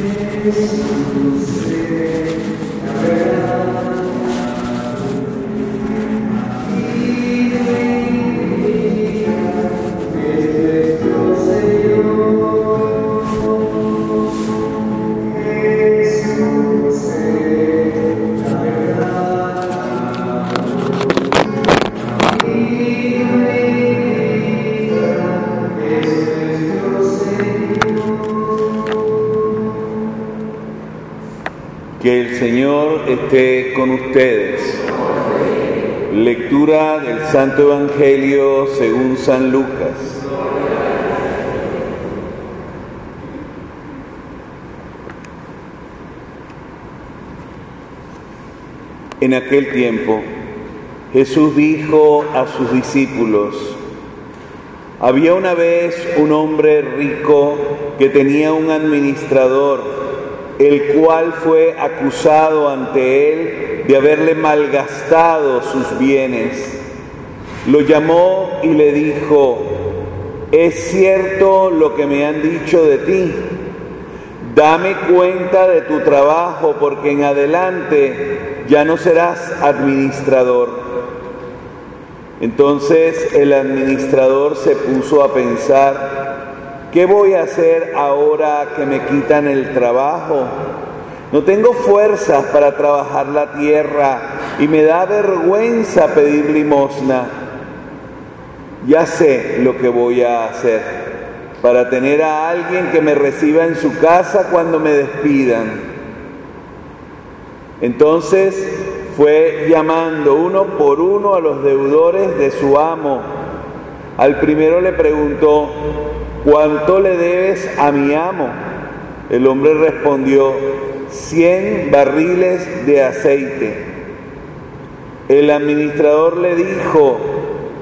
Jesus é a verdade. Que el Señor esté con ustedes. Lectura del Santo Evangelio según San Lucas. En aquel tiempo, Jesús dijo a sus discípulos, había una vez un hombre rico que tenía un administrador, el cual fue acusado ante él de haberle malgastado sus bienes. Lo llamó y le dijo, es cierto lo que me han dicho de ti. Dame cuenta de tu trabajo porque en adelante ya no serás administrador. Entonces el administrador se puso a pensar, ¿qué voy a hacer ahora que me quitan el trabajo? No tengo fuerzas para trabajar la tierra y me da vergüenza pedir limosna. Ya sé lo que voy a hacer para tener a alguien que me reciba en su casa cuando me despidan. Entonces fue llamando uno por uno a los deudores de su amo. Al primero le preguntó, ¿cuánto le debes a mi amo? El hombre respondió, cien barriles de aceite. El administrador le dijo,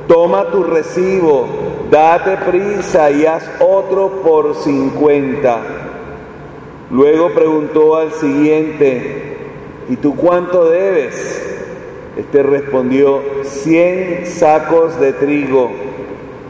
toma tu recibo, date prisa y haz otro por cincuenta. Luego preguntó al siguiente, ¿y tú cuánto debes? Este respondió, cien sacos de trigo.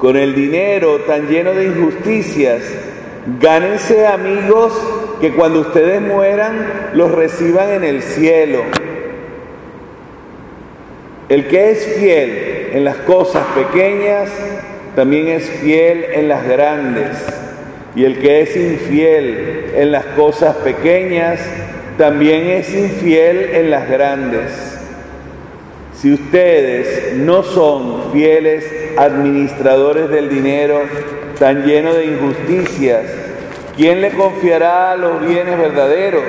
con el dinero tan lleno de injusticias, gánense amigos que cuando ustedes mueran los reciban en el cielo. El que es fiel en las cosas pequeñas, también es fiel en las grandes. Y el que es infiel en las cosas pequeñas, también es infiel en las grandes. Si ustedes no son fieles administradores del dinero tan lleno de injusticias, ¿quién le confiará los bienes verdaderos?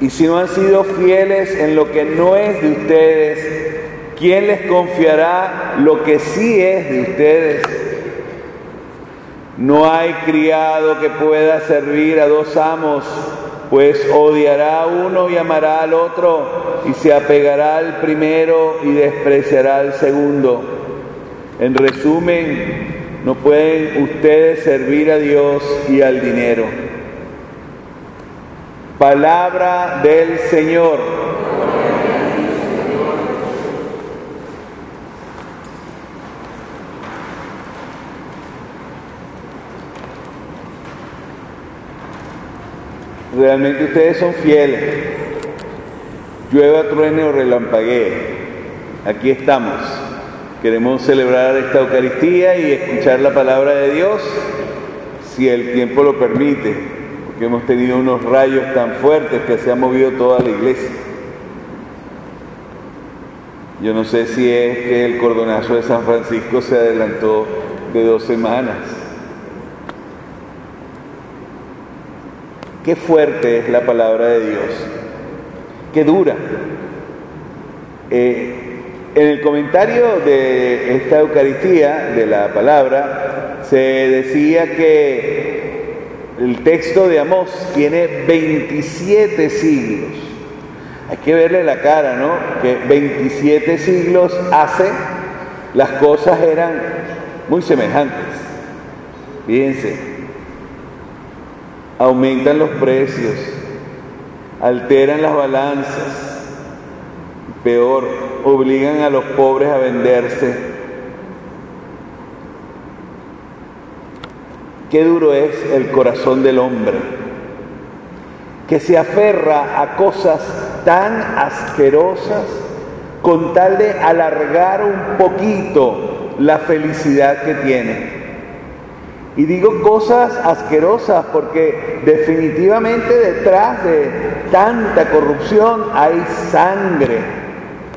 Y si no han sido fieles en lo que no es de ustedes, ¿quién les confiará lo que sí es de ustedes? No hay criado que pueda servir a dos amos, pues odiará a uno y amará al otro, y se apegará al primero y despreciará al segundo. En resumen, no pueden ustedes servir a Dios y al dinero. Palabra del Señor. Realmente ustedes son fieles. Llueva, truene o relampaguee. Aquí estamos. Queremos celebrar esta Eucaristía y escuchar la palabra de Dios, si el tiempo lo permite, porque hemos tenido unos rayos tan fuertes que se ha movido toda la iglesia. Yo no sé si es que el cordonazo de San Francisco se adelantó de dos semanas. Qué fuerte es la palabra de Dios, qué dura. Eh, en el comentario de esta Eucaristía, de la palabra, se decía que el texto de Amós tiene 27 siglos. Hay que verle la cara, ¿no? Que 27 siglos hace, las cosas eran muy semejantes. Fíjense, aumentan los precios, alteran las balanzas, peor, obligan a los pobres a venderse Qué duro es el corazón del hombre, que se aferra a cosas tan asquerosas con tal de alargar un poquito la felicidad que tiene. Y digo cosas asquerosas porque definitivamente detrás de tanta corrupción hay sangre,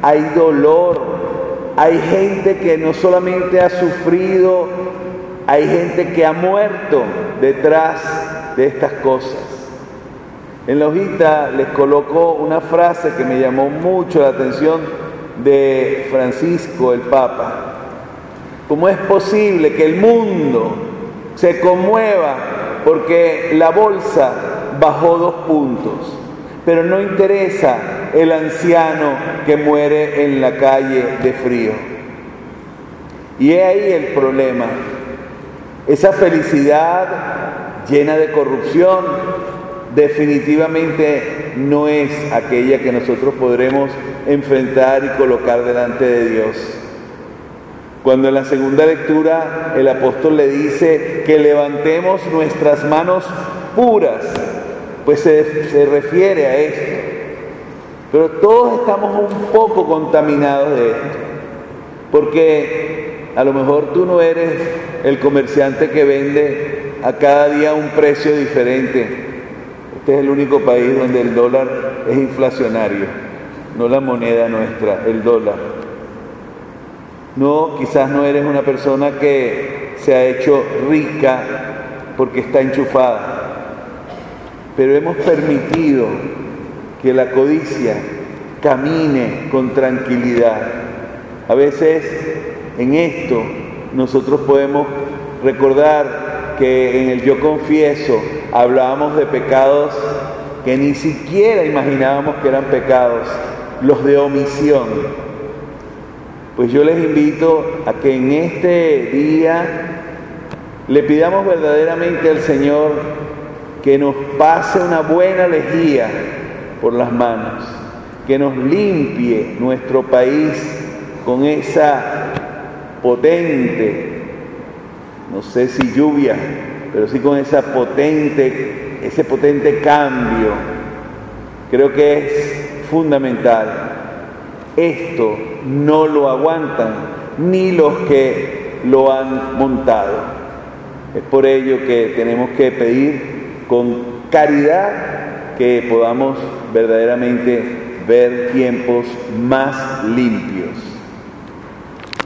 hay dolor, hay gente que no solamente ha sufrido hay gente que ha muerto detrás de estas cosas. En la hojita les coloco una frase que me llamó mucho la atención de Francisco el Papa. ¿Cómo es posible que el mundo se conmueva porque la bolsa bajó dos puntos, pero no interesa el anciano que muere en la calle de frío? Y es ahí el problema esa felicidad llena de corrupción definitivamente no es aquella que nosotros podremos enfrentar y colocar delante de Dios. Cuando en la segunda lectura el apóstol le dice que levantemos nuestras manos puras, pues se, se refiere a esto. Pero todos estamos un poco contaminados de esto, porque a lo mejor tú no eres el comerciante que vende a cada día un precio diferente. Este es el único país donde el dólar es inflacionario, no la moneda nuestra, el dólar. No, quizás no eres una persona que se ha hecho rica porque está enchufada, pero hemos permitido que la codicia camine con tranquilidad. A veces en esto nosotros podemos recordar que en el yo confieso hablábamos de pecados que ni siquiera imaginábamos que eran pecados, los de omisión. Pues yo les invito a que en este día le pidamos verdaderamente al Señor que nos pase una buena lejía por las manos, que nos limpie nuestro país con esa potente, no sé si lluvia, pero sí con esa potente, ese potente cambio. Creo que es fundamental. Esto no lo aguantan ni los que lo han montado. Es por ello que tenemos que pedir con caridad que podamos verdaderamente ver tiempos más limpios.